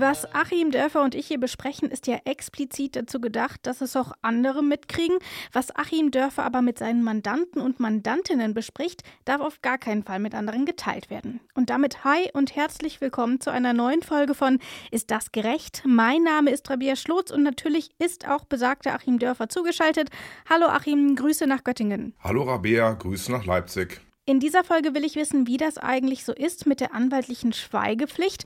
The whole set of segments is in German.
Was Achim Dörfer und ich hier besprechen, ist ja explizit dazu gedacht, dass es auch andere mitkriegen. Was Achim Dörfer aber mit seinen Mandanten und Mandantinnen bespricht, darf auf gar keinen Fall mit anderen geteilt werden. Und damit hi und herzlich willkommen zu einer neuen Folge von Ist das gerecht? Mein Name ist Rabia Schlotz und natürlich ist auch besagter Achim Dörfer zugeschaltet. Hallo Achim, Grüße nach Göttingen. Hallo Rabea, Grüße nach Leipzig. In dieser Folge will ich wissen, wie das eigentlich so ist mit der anwaltlichen Schweigepflicht.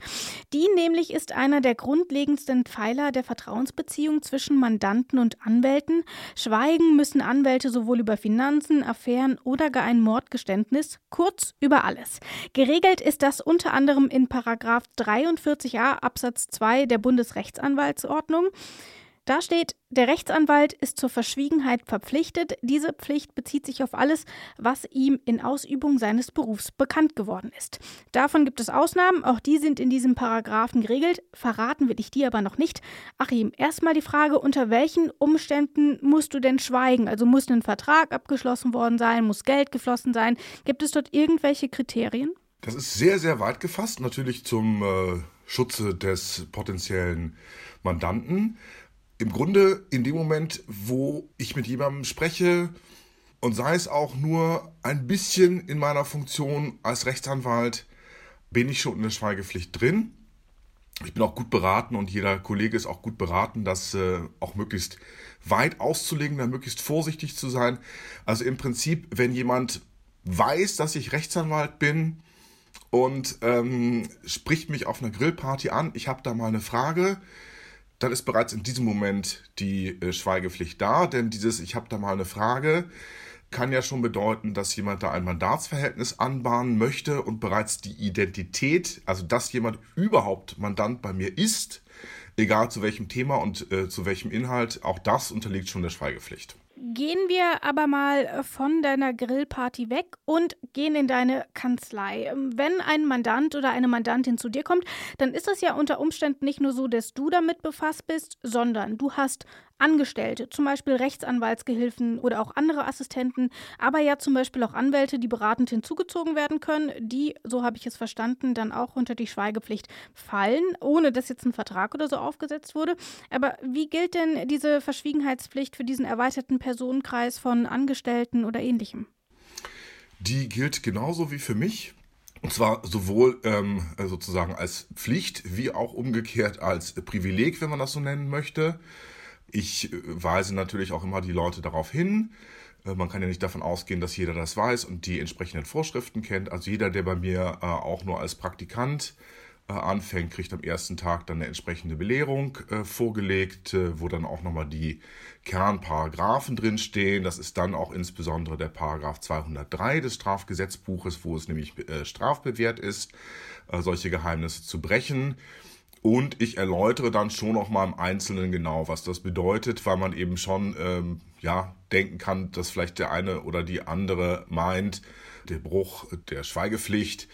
Die nämlich ist einer der grundlegendsten Pfeiler der Vertrauensbeziehung zwischen Mandanten und Anwälten. Schweigen müssen Anwälte sowohl über Finanzen, Affären oder gar ein Mordgeständnis, kurz über alles. Geregelt ist das unter anderem in Paragraf 43a Absatz 2 der Bundesrechtsanwaltsordnung. Da steht, der Rechtsanwalt ist zur Verschwiegenheit verpflichtet. Diese Pflicht bezieht sich auf alles, was ihm in Ausübung seines Berufs bekannt geworden ist. Davon gibt es Ausnahmen, auch die sind in diesem Paragraphen geregelt. Verraten will ich die aber noch nicht. Achim, erstmal die Frage, unter welchen Umständen musst du denn schweigen? Also muss ein Vertrag abgeschlossen worden sein, muss Geld geflossen sein? Gibt es dort irgendwelche Kriterien? Das ist sehr, sehr weit gefasst, natürlich zum äh, Schutze des potenziellen Mandanten im Grunde in dem Moment, wo ich mit jemandem spreche und sei es auch nur ein bisschen in meiner Funktion als Rechtsanwalt, bin ich schon in der Schweigepflicht drin. Ich bin auch gut beraten und jeder Kollege ist auch gut beraten, das äh, auch möglichst weit auszulegen, dann möglichst vorsichtig zu sein. Also im Prinzip, wenn jemand weiß, dass ich Rechtsanwalt bin und ähm, spricht mich auf einer Grillparty an, ich habe da mal eine Frage, dann ist bereits in diesem Moment die äh, Schweigepflicht da, denn dieses Ich habe da mal eine Frage kann ja schon bedeuten, dass jemand da ein Mandatsverhältnis anbahnen möchte und bereits die Identität, also dass jemand überhaupt Mandant bei mir ist, egal zu welchem Thema und äh, zu welchem Inhalt, auch das unterliegt schon der Schweigepflicht. Gehen wir aber mal äh, von deiner Grillparty weg und gehen in deine Kanzlei. Ähm, wenn ein Mandant oder eine Mandantin zu dir kommt, dann ist es ja unter Umständen nicht nur so, dass du damit befasst bist, sondern du hast Angestellte, zum Beispiel Rechtsanwaltsgehilfen oder auch andere Assistenten, aber ja zum Beispiel auch Anwälte, die beratend hinzugezogen werden können, die, so habe ich es verstanden, dann auch unter die Schweigepflicht fallen, ohne dass jetzt ein Vertrag oder so aufgesetzt wurde. Aber wie gilt denn diese Verschwiegenheitspflicht für diesen erweiterten Personenkreis von Angestellten oder ähnlichem? Die gilt genauso wie für mich. Und zwar sowohl ähm, sozusagen als Pflicht wie auch umgekehrt als Privileg, wenn man das so nennen möchte. Ich äh, weise natürlich auch immer die Leute darauf hin. Äh, man kann ja nicht davon ausgehen, dass jeder das weiß und die entsprechenden Vorschriften kennt. Also jeder, der bei mir äh, auch nur als Praktikant anfängt, kriegt am ersten Tag dann eine entsprechende Belehrung vorgelegt, wo dann auch nochmal die Kernparagraphen drinstehen. Das ist dann auch insbesondere der Paragraph 203 des Strafgesetzbuches, wo es nämlich strafbewehrt ist, solche Geheimnisse zu brechen. Und ich erläutere dann schon noch mal im Einzelnen genau, was das bedeutet, weil man eben schon ähm, ja, denken kann, dass vielleicht der eine oder die andere meint, der Bruch der Schweigepflicht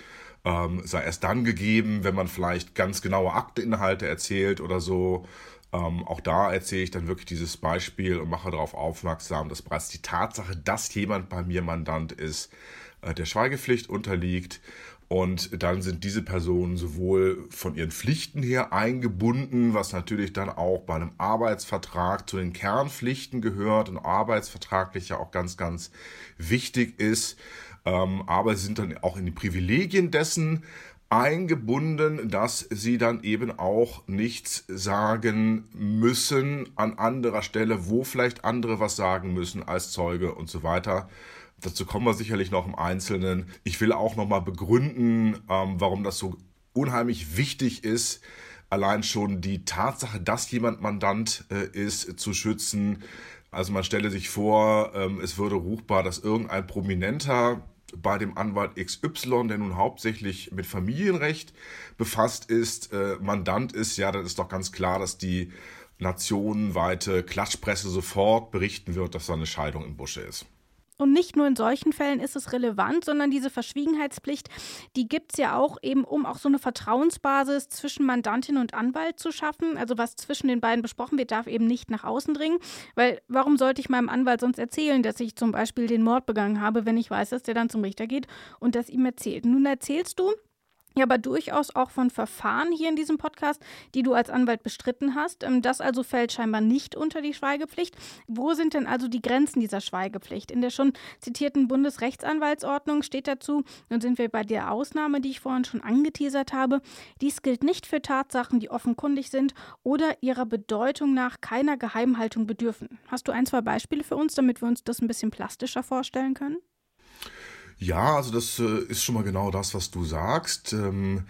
ähm, sei erst dann gegeben, wenn man vielleicht ganz genaue Akteinhalte erzählt oder so. Ähm, auch da erzähle ich dann wirklich dieses Beispiel und mache darauf aufmerksam, dass bereits die Tatsache, dass jemand bei mir Mandant ist, äh, der Schweigepflicht unterliegt und dann sind diese Personen sowohl von ihren Pflichten her eingebunden, was natürlich dann auch bei einem Arbeitsvertrag zu den Kernpflichten gehört und arbeitsvertraglich ja auch ganz, ganz wichtig ist. Ähm, aber sie sind dann auch in die Privilegien dessen eingebunden, dass sie dann eben auch nichts sagen müssen an anderer Stelle, wo vielleicht andere was sagen müssen als Zeuge und so weiter. Dazu kommen wir sicherlich noch im Einzelnen. Ich will auch nochmal begründen, ähm, warum das so unheimlich wichtig ist, allein schon die Tatsache, dass jemand Mandant äh, ist, zu schützen. Also man stelle sich vor, ähm, es würde ruchbar, dass irgendein Prominenter bei dem Anwalt XY, der nun hauptsächlich mit Familienrecht befasst ist, äh, Mandant ist, ja, dann ist doch ganz klar, dass die nationenweite Klatschpresse sofort berichten wird, dass da eine Scheidung im Busche ist. Und nicht nur in solchen Fällen ist es relevant, sondern diese Verschwiegenheitspflicht, die gibt es ja auch eben, um auch so eine Vertrauensbasis zwischen Mandantin und Anwalt zu schaffen. Also was zwischen den beiden besprochen wird, darf eben nicht nach außen dringen. Weil warum sollte ich meinem Anwalt sonst erzählen, dass ich zum Beispiel den Mord begangen habe, wenn ich weiß, dass der dann zum Richter geht und das ihm erzählt? Nun erzählst du, ja, aber durchaus auch von Verfahren hier in diesem Podcast, die du als Anwalt bestritten hast. Ähm, das also fällt scheinbar nicht unter die Schweigepflicht. Wo sind denn also die Grenzen dieser Schweigepflicht? In der schon zitierten Bundesrechtsanwaltsordnung steht dazu, nun sind wir bei der Ausnahme, die ich vorhin schon angeteasert habe, dies gilt nicht für Tatsachen, die offenkundig sind oder ihrer Bedeutung nach keiner Geheimhaltung bedürfen. Hast du ein, zwei Beispiele für uns, damit wir uns das ein bisschen plastischer vorstellen können? Ja, also das äh, ist schon mal genau das, was du sagst. Ähm,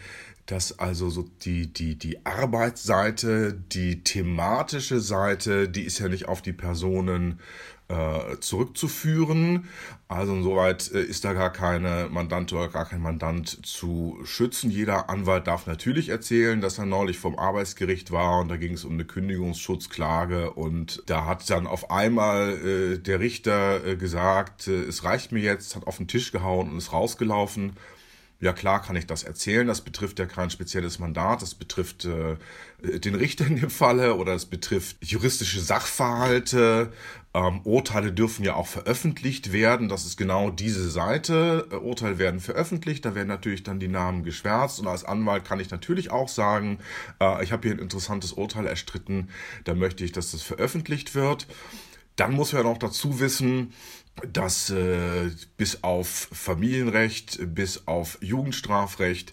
dass also so die, die, die Arbeitsseite, die thematische Seite, die ist ja nicht auf die Personen äh, zurückzuführen. Also insoweit äh, ist da gar keine Mandant oder gar kein Mandant zu schützen. Jeder Anwalt darf natürlich erzählen, dass er neulich vom Arbeitsgericht war und da ging es um eine Kündigungsschutzklage und da hat dann auf einmal äh, der Richter äh, gesagt, äh, es reicht mir jetzt, hat auf den Tisch gehauen und ist rausgelaufen. Ja klar kann ich das erzählen. Das betrifft ja kein spezielles Mandat. Das betrifft äh, den Richter in dem Falle oder es betrifft juristische Sachverhalte. Ähm, Urteile dürfen ja auch veröffentlicht werden. Das ist genau diese Seite. Äh, Urteile werden veröffentlicht. Da werden natürlich dann die Namen geschwärzt. Und als Anwalt kann ich natürlich auch sagen, äh, ich habe hier ein interessantes Urteil erstritten. Da möchte ich, dass das veröffentlicht wird. Dann muss man auch dazu wissen, dass äh, bis auf Familienrecht, bis auf Jugendstrafrecht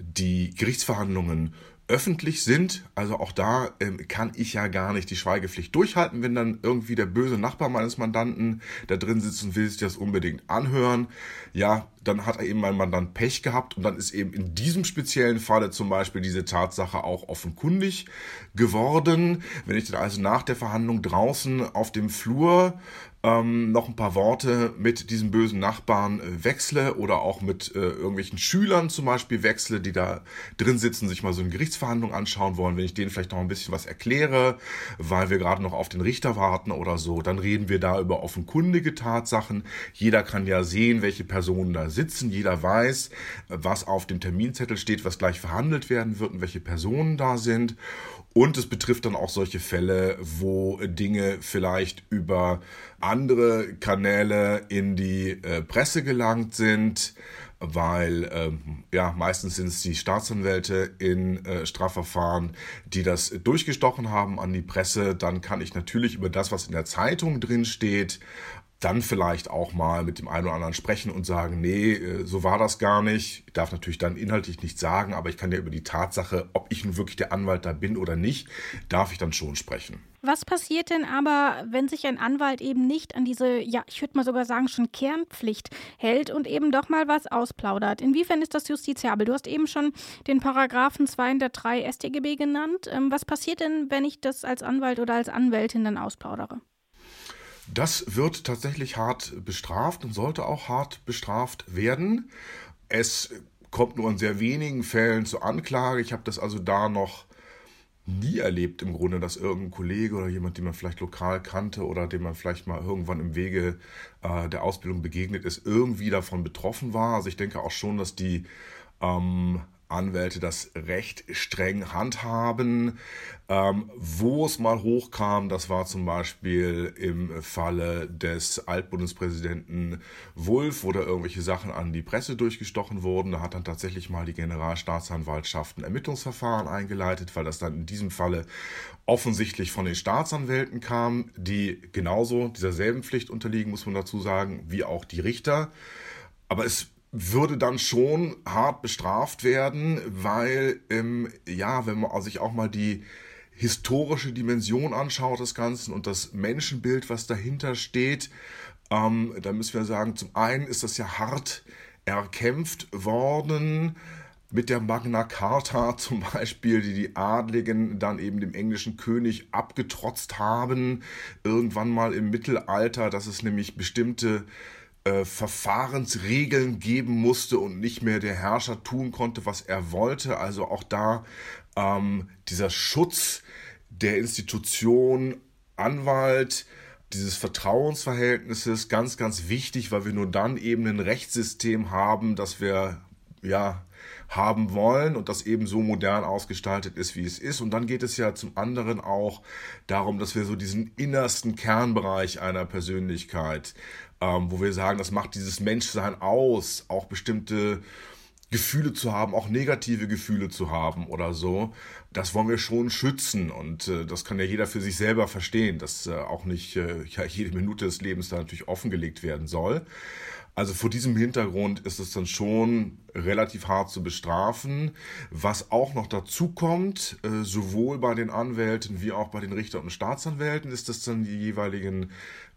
die Gerichtsverhandlungen öffentlich sind. Also auch da ähm, kann ich ja gar nicht die Schweigepflicht durchhalten, wenn dann irgendwie der böse Nachbar meines Mandanten da drin sitzt und will sich das unbedingt anhören. Ja, dann hat er eben mein Mandant Pech gehabt und dann ist eben in diesem speziellen Falle zum Beispiel diese Tatsache auch offenkundig geworden. Wenn ich dann also nach der Verhandlung draußen auf dem Flur ähm, noch ein paar Worte mit diesem bösen Nachbarn äh, wechsle oder auch mit äh, irgendwelchen Schülern zum Beispiel wechsle, die da drin sitzen, sich mal so eine Gerichtsverhandlung anschauen wollen, wenn ich denen vielleicht noch ein bisschen was erkläre, weil wir gerade noch auf den Richter warten oder so, dann reden wir da über offenkundige Tatsachen. Jeder kann ja sehen, welche Personen da sitzen, jeder weiß, was auf dem Terminzettel steht, was gleich verhandelt werden wird und welche Personen da sind. Und es betrifft dann auch solche Fälle, wo Dinge vielleicht über andere Kanäle in die äh, Presse gelangt sind, weil ähm, ja meistens sind es die Staatsanwälte in äh, Strafverfahren, die das durchgestochen haben an die Presse. Dann kann ich natürlich über das, was in der Zeitung drin steht, dann vielleicht auch mal mit dem einen oder anderen sprechen und sagen, nee, äh, so war das gar nicht. Ich darf natürlich dann inhaltlich nichts sagen, aber ich kann ja über die Tatsache, ob ich nun wirklich der Anwalt da bin oder nicht, darf ich dann schon sprechen. Was passiert denn aber, wenn sich ein Anwalt eben nicht an diese, ja, ich würde mal sogar sagen, schon Kernpflicht hält und eben doch mal was ausplaudert? Inwiefern ist das justiziabel? Du hast eben schon den Paragraphen 203 StGB genannt. Ähm, was passiert denn, wenn ich das als Anwalt oder als Anwältin dann ausplaudere? Das wird tatsächlich hart bestraft und sollte auch hart bestraft werden. Es kommt nur in sehr wenigen Fällen zur Anklage. Ich habe das also da noch nie erlebt im Grunde, dass irgendein Kollege oder jemand, den man vielleicht lokal kannte oder dem man vielleicht mal irgendwann im Wege äh, der Ausbildung begegnet ist, irgendwie davon betroffen war. Also ich denke auch schon, dass die ähm, Anwälte das recht streng handhaben. Ähm, wo es mal hochkam, das war zum Beispiel im Falle des Altbundespräsidenten Wulff, wo da irgendwelche Sachen an die Presse durchgestochen wurden. Da hat dann tatsächlich mal die Generalstaatsanwaltschaft ein Ermittlungsverfahren eingeleitet, weil das dann in diesem Falle offensichtlich von den Staatsanwälten kam, die genauso dieser selben Pflicht unterliegen, muss man dazu sagen, wie auch die Richter. Aber es würde dann schon hart bestraft werden, weil, ähm, ja, wenn man sich auch mal die historische Dimension anschaut des Ganzen und das Menschenbild, was dahinter steht, ähm, da müssen wir sagen, zum einen ist das ja hart erkämpft worden mit der Magna Carta zum Beispiel, die die Adligen dann eben dem englischen König abgetrotzt haben, irgendwann mal im Mittelalter, dass es nämlich bestimmte äh, Verfahrensregeln geben musste und nicht mehr der Herrscher tun konnte, was er wollte. Also auch da ähm, dieser Schutz der Institution Anwalt, dieses Vertrauensverhältnisses ganz, ganz wichtig, weil wir nur dann eben ein Rechtssystem haben, das wir ja haben wollen und das eben so modern ausgestaltet ist, wie es ist. Und dann geht es ja zum anderen auch darum, dass wir so diesen innersten Kernbereich einer Persönlichkeit, ähm, wo wir sagen, das macht dieses Menschsein aus, auch bestimmte Gefühle zu haben, auch negative Gefühle zu haben oder so, das wollen wir schon schützen und äh, das kann ja jeder für sich selber verstehen, dass äh, auch nicht äh, ja, jede Minute des Lebens da natürlich offengelegt werden soll. Also vor diesem Hintergrund ist es dann schon relativ hart zu bestrafen. Was auch noch dazu kommt, äh, sowohl bei den Anwälten wie auch bei den Richter und Staatsanwälten, ist das dann die jeweiligen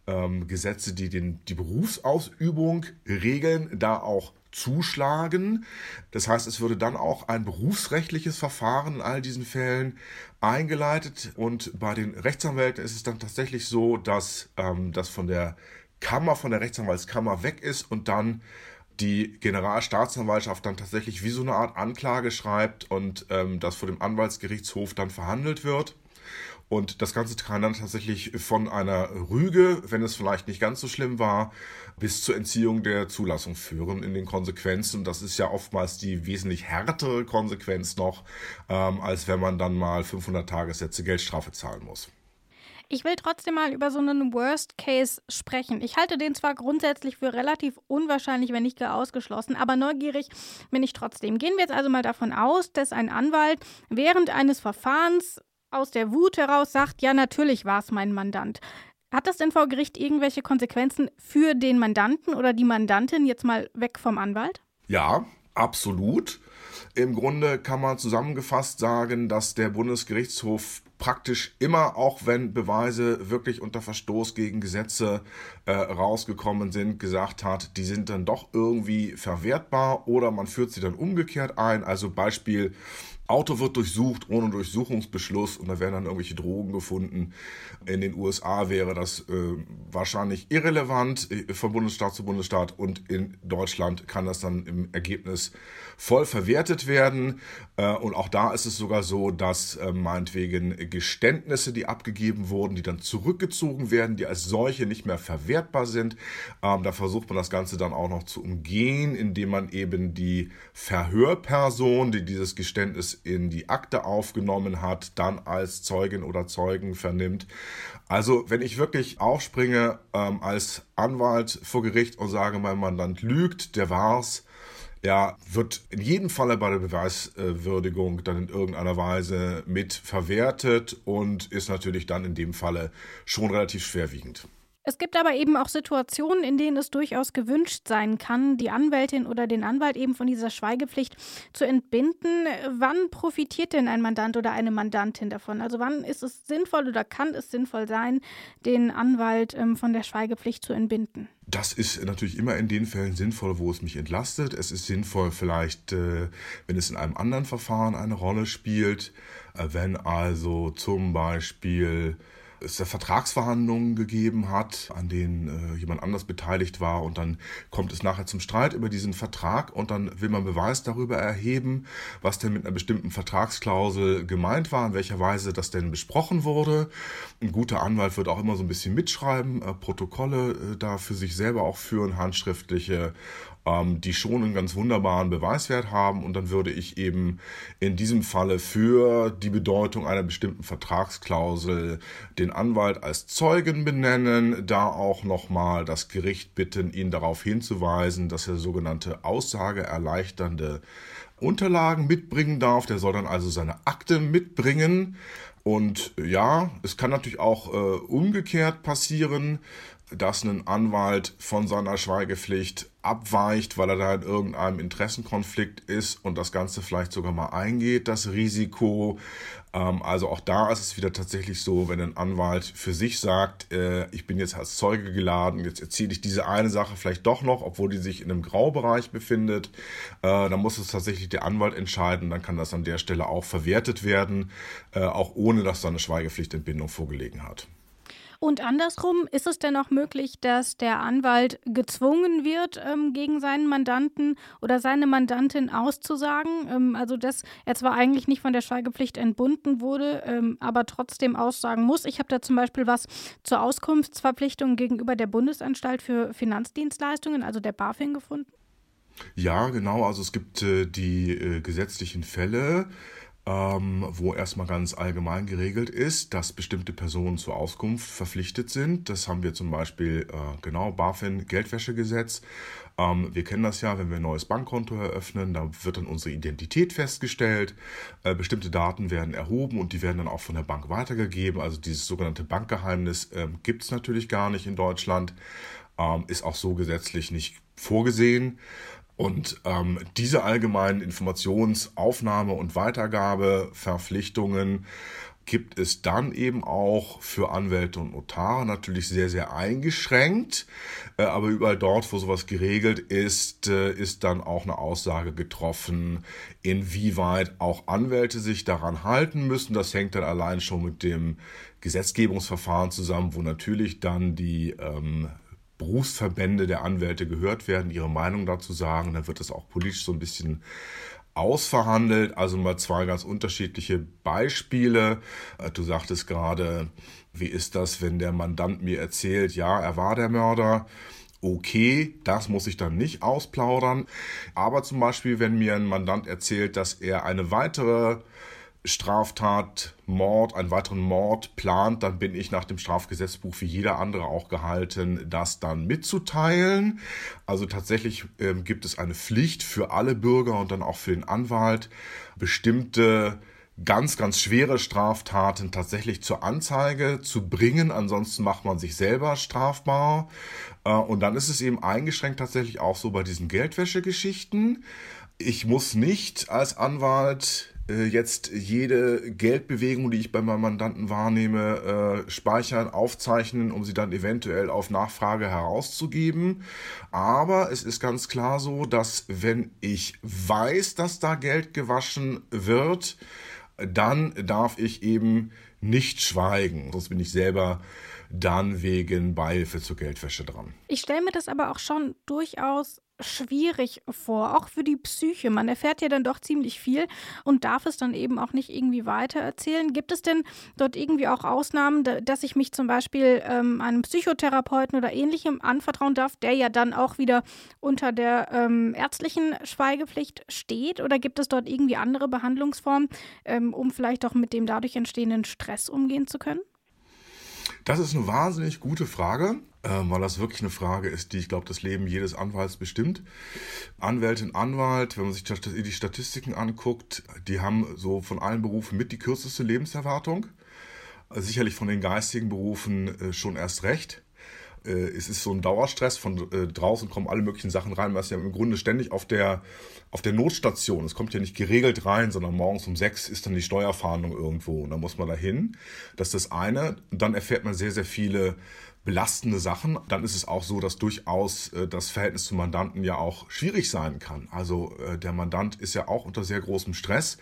ähm, Gesetze, die den, die Berufsausübung regeln, da auch zuschlagen. Das heißt, es würde dann auch ein berufsrechtliches Verfahren in all diesen Fällen eingeleitet. Und bei den Rechtsanwälten ist es dann tatsächlich so, dass ähm, das von der Kammer, von der Rechtsanwaltskammer weg ist und dann die Generalstaatsanwaltschaft dann tatsächlich wie so eine Art Anklage schreibt und ähm, das vor dem Anwaltsgerichtshof dann verhandelt wird. Und das Ganze kann dann tatsächlich von einer Rüge, wenn es vielleicht nicht ganz so schlimm war, bis zur Entziehung der Zulassung führen in den Konsequenzen. Und das ist ja oftmals die wesentlich härtere Konsequenz noch, ähm, als wenn man dann mal 500 Tagessätze Geldstrafe zahlen muss. Ich will trotzdem mal über so einen Worst Case sprechen. Ich halte den zwar grundsätzlich für relativ unwahrscheinlich, wenn nicht gar ausgeschlossen, aber neugierig bin ich trotzdem. Gehen wir jetzt also mal davon aus, dass ein Anwalt während eines Verfahrens aus der Wut heraus sagt, ja, natürlich war es mein Mandant. Hat das denn vor Gericht irgendwelche Konsequenzen für den Mandanten oder die Mandantin jetzt mal weg vom Anwalt? Ja, absolut. Im Grunde kann man zusammengefasst sagen, dass der Bundesgerichtshof praktisch immer, auch wenn Beweise wirklich unter Verstoß gegen Gesetze äh, rausgekommen sind, gesagt hat, die sind dann doch irgendwie verwertbar oder man führt sie dann umgekehrt ein. Also Beispiel Auto wird durchsucht ohne Durchsuchungsbeschluss und da werden dann irgendwelche Drogen gefunden. In den USA wäre das äh, wahrscheinlich irrelevant äh, von Bundesstaat zu Bundesstaat und in Deutschland kann das dann im Ergebnis voll verwertet werden. Äh, und auch da ist es sogar so, dass äh, meinetwegen Geständnisse, die abgegeben wurden, die dann zurückgezogen werden, die als solche nicht mehr verwertbar sind. Ähm, da versucht man das Ganze dann auch noch zu umgehen, indem man eben die Verhörperson, die dieses Geständnis in die Akte aufgenommen hat, dann als Zeugin oder Zeugen vernimmt. Also wenn ich wirklich aufspringe ähm, als Anwalt vor Gericht und sage, mein Mandant lügt, der war's, ja, wird in jedem Falle bei der Beweiswürdigung dann in irgendeiner Weise mit verwertet und ist natürlich dann in dem Falle schon relativ schwerwiegend. Es gibt aber eben auch Situationen, in denen es durchaus gewünscht sein kann, die Anwältin oder den Anwalt eben von dieser Schweigepflicht zu entbinden. Wann profitiert denn ein Mandant oder eine Mandantin davon? Also wann ist es sinnvoll oder kann es sinnvoll sein, den Anwalt ähm, von der Schweigepflicht zu entbinden? Das ist natürlich immer in den Fällen sinnvoll, wo es mich entlastet. Es ist sinnvoll vielleicht, äh, wenn es in einem anderen Verfahren eine Rolle spielt, äh, wenn also zum Beispiel es Vertragsverhandlungen gegeben hat, an denen äh, jemand anders beteiligt war und dann kommt es nachher zum Streit über diesen Vertrag und dann will man Beweis darüber erheben, was denn mit einer bestimmten Vertragsklausel gemeint war, in welcher Weise das denn besprochen wurde. Ein guter Anwalt wird auch immer so ein bisschen mitschreiben, äh, Protokolle äh, da für sich selber auch führen, handschriftliche die schon einen ganz wunderbaren Beweiswert haben. Und dann würde ich eben in diesem Falle für die Bedeutung einer bestimmten Vertragsklausel den Anwalt als Zeugen benennen, da auch nochmal das Gericht bitten, ihn darauf hinzuweisen, dass er sogenannte aussageerleichternde Unterlagen mitbringen darf. Der soll dann also seine Akte mitbringen. Und ja, es kann natürlich auch äh, umgekehrt passieren, dass ein Anwalt von seiner Schweigepflicht abweicht, weil er da in irgendeinem Interessenkonflikt ist und das Ganze vielleicht sogar mal eingeht, das Risiko. Ähm, also auch da ist es wieder tatsächlich so, wenn ein Anwalt für sich sagt, äh, ich bin jetzt als Zeuge geladen, jetzt erzähle ich diese eine Sache vielleicht doch noch, obwohl die sich in einem Graubereich befindet, äh, dann muss es tatsächlich der Anwalt entscheiden, dann kann das an der Stelle auch verwertet werden, äh, auch ohne dass da eine Schweigepflichtentbindung vorgelegen hat. Und andersrum, ist es denn auch möglich, dass der Anwalt gezwungen wird, ähm, gegen seinen Mandanten oder seine Mandantin auszusagen? Ähm, also, dass er zwar eigentlich nicht von der Schweigepflicht entbunden wurde, ähm, aber trotzdem aussagen muss. Ich habe da zum Beispiel was zur Auskunftsverpflichtung gegenüber der Bundesanstalt für Finanzdienstleistungen, also der BaFin, gefunden. Ja, genau. Also es gibt äh, die äh, gesetzlichen Fälle, ähm, wo erstmal ganz allgemein geregelt ist, dass bestimmte Personen zur Auskunft verpflichtet sind. Das haben wir zum Beispiel, äh, genau, BaFin, Geldwäschegesetz. Ähm, wir kennen das ja, wenn wir ein neues Bankkonto eröffnen, da wird dann unsere Identität festgestellt. Äh, bestimmte Daten werden erhoben und die werden dann auch von der Bank weitergegeben. Also dieses sogenannte Bankgeheimnis äh, gibt es natürlich gar nicht in Deutschland. Ähm, ist auch so gesetzlich nicht vorgesehen. Und ähm, diese allgemeinen Informationsaufnahme und Weitergabeverpflichtungen gibt es dann eben auch für Anwälte und Notare natürlich sehr, sehr eingeschränkt. Äh, aber überall dort, wo sowas geregelt ist, äh, ist dann auch eine Aussage getroffen, inwieweit auch Anwälte sich daran halten müssen. Das hängt dann allein schon mit dem Gesetzgebungsverfahren zusammen, wo natürlich dann die ähm, Berufsverbände der Anwälte gehört werden, ihre Meinung dazu sagen. Dann wird das auch politisch so ein bisschen ausverhandelt. Also mal zwei ganz unterschiedliche Beispiele. Äh, du sagtest gerade, wie ist das, wenn der Mandant mir erzählt, ja, er war der Mörder. Okay, das muss ich dann nicht ausplaudern. Aber zum Beispiel, wenn mir ein Mandant erzählt, dass er eine weitere Straftat, Mord, einen weiteren Mord plant, dann bin ich nach dem Strafgesetzbuch wie jeder andere auch gehalten, das dann mitzuteilen. Also tatsächlich ähm, gibt es eine Pflicht für alle Bürger und dann auch für den Anwalt, bestimmte ganz, ganz schwere Straftaten tatsächlich zur Anzeige zu bringen. Ansonsten macht man sich selber strafbar. Äh, und dann ist es eben eingeschränkt tatsächlich auch so bei diesen Geldwäschegeschichten. Ich muss nicht als Anwalt jetzt jede Geldbewegung, die ich bei meinem Mandanten wahrnehme, äh, speichern, aufzeichnen, um sie dann eventuell auf Nachfrage herauszugeben. Aber es ist ganz klar so, dass wenn ich weiß, dass da Geld gewaschen wird, dann darf ich eben nicht schweigen. Sonst bin ich selber dann wegen Beihilfe zur Geldwäsche dran. Ich stelle mir das aber auch schon durchaus schwierig vor, auch für die Psyche. Man erfährt ja dann doch ziemlich viel und darf es dann eben auch nicht irgendwie weiter erzählen. Gibt es denn dort irgendwie auch Ausnahmen, dass ich mich zum Beispiel ähm, einem Psychotherapeuten oder ähnlichem anvertrauen darf, der ja dann auch wieder unter der ähm, ärztlichen Schweigepflicht steht? Oder gibt es dort irgendwie andere Behandlungsformen, ähm, um vielleicht auch mit dem dadurch entstehenden Stress umgehen zu können? Das ist eine wahnsinnig gute Frage, äh, weil das wirklich eine Frage ist, die, ich glaube, das Leben jedes Anwalts bestimmt. Anwältin, Anwalt, wenn man sich die Statistiken anguckt, die haben so von allen Berufen mit die kürzeste Lebenserwartung. Sicherlich von den geistigen Berufen äh, schon erst recht es ist so ein Dauerstress. Von äh, draußen kommen alle möglichen Sachen rein. Man ist ja im Grunde ständig auf der, auf der Notstation. Es kommt ja nicht geregelt rein, sondern morgens um sechs ist dann die Steuerfahndung irgendwo und dann muss man da hin. Das ist das eine. Dann erfährt man sehr, sehr viele belastende Sachen. Dann ist es auch so, dass durchaus äh, das Verhältnis zum Mandanten ja auch schwierig sein kann. Also äh, der Mandant ist ja auch unter sehr großem Stress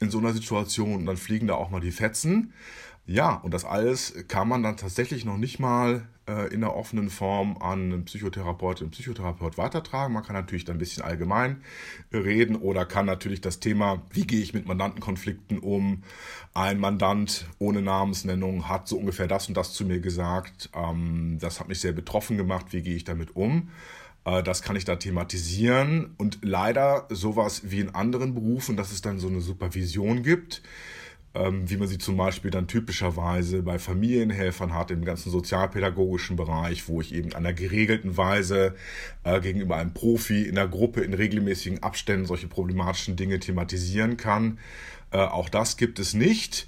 in so einer Situation und dann fliegen da auch mal die Fetzen. Ja, und das alles kann man dann tatsächlich noch nicht mal äh, in der offenen Form an einen Psychotherapeut, einen Psychotherapeut weitertragen. Man kann natürlich dann ein bisschen allgemein reden oder kann natürlich das Thema, wie gehe ich mit Mandantenkonflikten um? Ein Mandant ohne Namensnennung hat so ungefähr das und das zu mir gesagt. Ähm, das hat mich sehr betroffen gemacht. Wie gehe ich damit um? Äh, das kann ich da thematisieren und leider sowas wie in anderen Berufen, dass es dann so eine Supervision gibt wie man sie zum Beispiel dann typischerweise bei Familienhelfern hat, im ganzen sozialpädagogischen Bereich, wo ich eben einer geregelten Weise äh, gegenüber einem Profi in der Gruppe in regelmäßigen Abständen solche problematischen Dinge thematisieren kann. Äh, auch das gibt es nicht.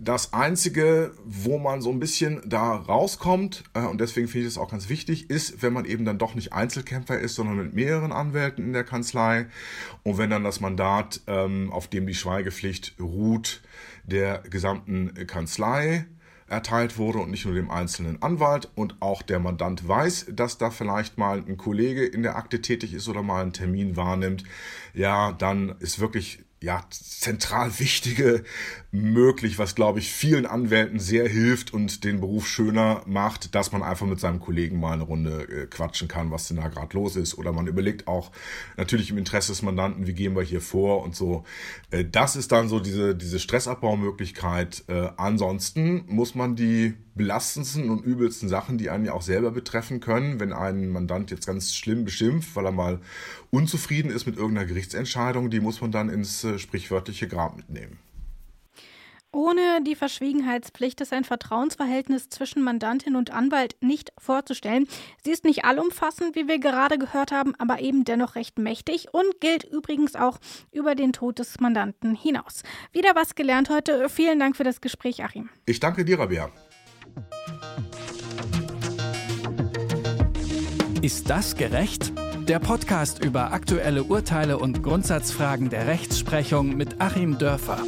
Das Einzige, wo man so ein bisschen da rauskommt, äh, und deswegen finde ich es auch ganz wichtig, ist, wenn man eben dann doch nicht Einzelkämpfer ist, sondern mit mehreren Anwälten in der Kanzlei und wenn dann das Mandat, ähm, auf dem die Schweigepflicht ruht, der gesamten Kanzlei erteilt wurde und nicht nur dem einzelnen Anwalt. Und auch der Mandant weiß, dass da vielleicht mal ein Kollege in der Akte tätig ist oder mal einen Termin wahrnimmt, ja, dann ist wirklich ja, zentral wichtige möglich, was glaube ich vielen Anwälten sehr hilft und den Beruf schöner macht, dass man einfach mit seinem Kollegen mal eine Runde äh, quatschen kann, was denn da gerade los ist. Oder man überlegt auch natürlich im Interesse des Mandanten, wie gehen wir hier vor und so. Äh, das ist dann so diese, diese Stressabbaumöglichkeit. Äh, ansonsten muss man die belastendsten und übelsten Sachen, die einen ja auch selber betreffen können, wenn ein Mandant jetzt ganz schlimm beschimpft, weil er mal unzufrieden ist mit irgendeiner Gerichtsentscheidung, die muss man dann ins äh, sprichwörtliche Grab mitnehmen. Ohne die Verschwiegenheitspflicht ist ein Vertrauensverhältnis zwischen Mandantin und Anwalt nicht vorzustellen. Sie ist nicht allumfassend, wie wir gerade gehört haben, aber eben dennoch recht mächtig und gilt übrigens auch über den Tod des Mandanten hinaus. Wieder was gelernt heute. Vielen Dank für das Gespräch, Achim. Ich danke dir, Rabea. Ist das gerecht? Der Podcast über aktuelle Urteile und Grundsatzfragen der Rechtsprechung mit Achim Dörfer.